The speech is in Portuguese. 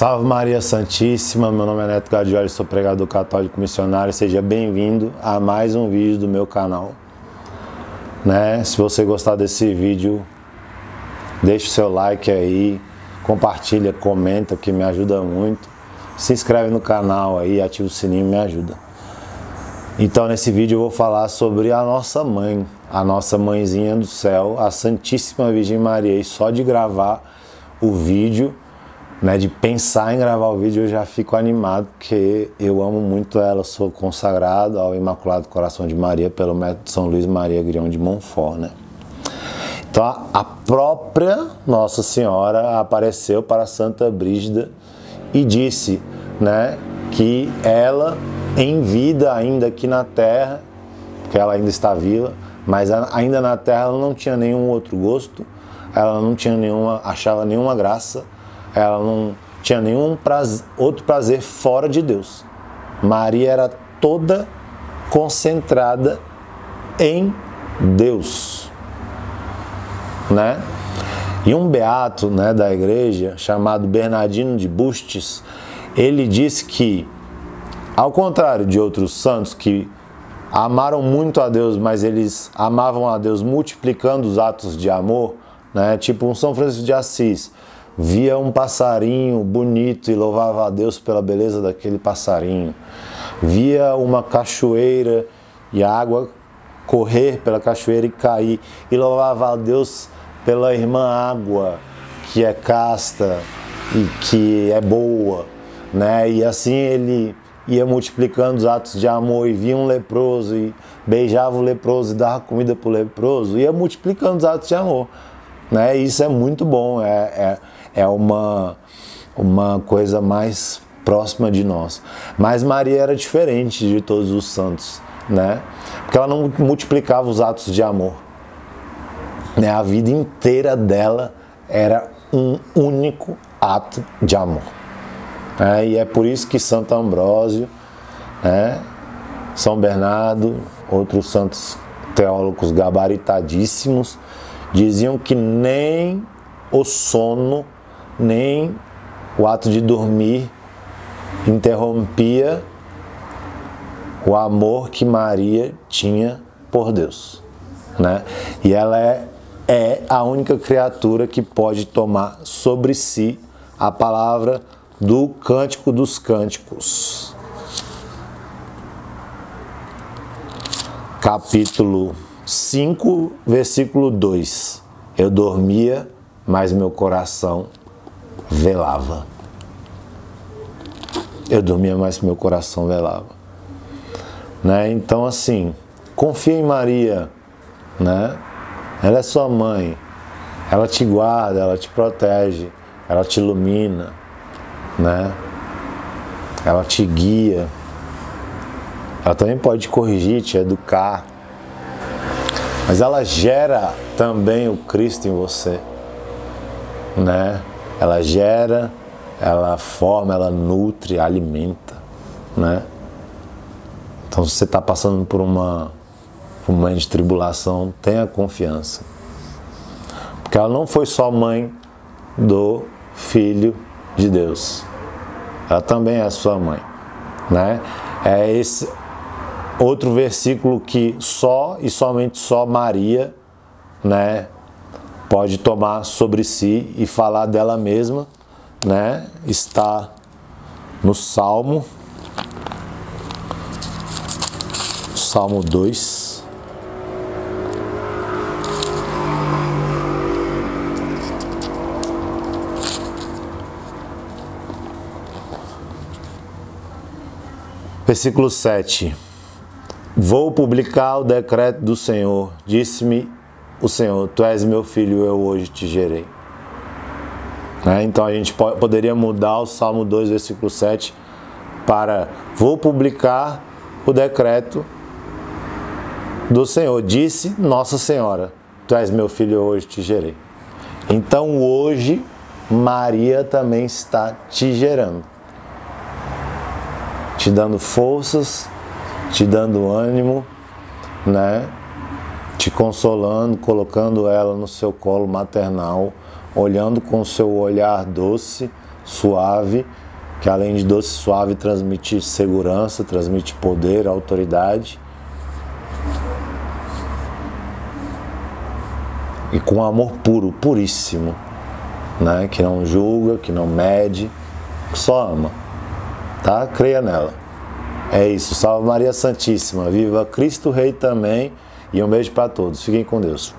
Salve Maria Santíssima, meu nome é Neto Gadioli, sou pregador católico missionário. Seja bem-vindo a mais um vídeo do meu canal. Né? Se você gostar desse vídeo, deixe o seu like aí, compartilha, comenta, que me ajuda muito. Se inscreve no canal aí, ativa o sininho, me ajuda. Então nesse vídeo eu vou falar sobre a nossa mãe, a nossa mãezinha do céu, a Santíssima Virgem Maria. E só de gravar o vídeo né, de pensar em gravar o vídeo eu já fico animado porque eu amo muito ela, sou consagrado ao Imaculado Coração de Maria pelo método São Luís Maria Grião de Montfort, né? Então a própria Nossa Senhora apareceu para Santa Brígida e disse, né, que ela em vida ainda aqui na Terra, porque ela ainda está viva, mas ainda na Terra ela não tinha nenhum outro gosto, ela não tinha nenhuma, achava nenhuma graça ela não tinha nenhum prazer, outro prazer fora de Deus. Maria era toda concentrada em Deus, né? E um beato, né, da igreja chamado Bernardino de Bustes, ele disse que ao contrário de outros santos que amaram muito a Deus, mas eles amavam a Deus multiplicando os atos de amor, né? Tipo um São Francisco de Assis, via um passarinho bonito e louvava a Deus pela beleza daquele passarinho. Via uma cachoeira e a água correr pela cachoeira e cair e louvava a Deus pela irmã água, que é casta e que é boa, né? E assim ele ia multiplicando os atos de amor e via um leproso e beijava o leproso e dava comida para o leproso, ia multiplicando os atos de amor, né? Isso é muito bom, é, é é uma, uma coisa mais próxima de nós. Mas Maria era diferente de todos os santos, né? Porque ela não multiplicava os atos de amor. Né? A vida inteira dela era um único ato de amor. É, e é por isso que Santo Ambrósio, né, São Bernardo, outros santos teólogos gabaritadíssimos, diziam que nem o sono nem o ato de dormir interrompia o amor que Maria tinha por Deus, né? E ela é, é a única criatura que pode tomar sobre si a palavra do Cântico dos Cânticos. Capítulo 5, versículo 2. Eu dormia, mas meu coração velava. Eu dormia, mas meu coração velava. Né? Então, assim, confia em Maria, né? Ela é sua mãe, ela te guarda, ela te protege, ela te ilumina, né? Ela te guia. Ela também pode te corrigir, te educar. Mas ela gera também o Cristo em você, né? Ela gera, ela forma, ela nutre, alimenta, né? Então, se você está passando por uma, por uma de tribulação, tenha confiança. Porque ela não foi só mãe do Filho de Deus. Ela também é sua mãe, né? É esse outro versículo que só e somente só Maria, né, pode tomar sobre si e falar dela mesma, né? Está no Salmo, Salmo 2. Versículo 7. Vou publicar o decreto do Senhor, disse-me o Senhor, tu és meu filho, eu hoje te gerei. Né? Então a gente pode, poderia mudar o Salmo 2, versículo 7 para vou publicar o decreto do Senhor. Disse Nossa Senhora, tu és meu filho, eu hoje te gerei. Então hoje Maria também está te gerando, te dando forças, te dando ânimo, né? Te consolando, colocando ela no seu colo maternal, olhando com seu olhar doce suave, que além de doce suave transmite segurança, transmite poder, autoridade. E com amor puro, puríssimo, né? Que não julga, que não mede, só ama. Tá? Creia nela. É isso. Salve Maria Santíssima. Viva Cristo Rei também. E um beijo para todos. Fiquem com Deus.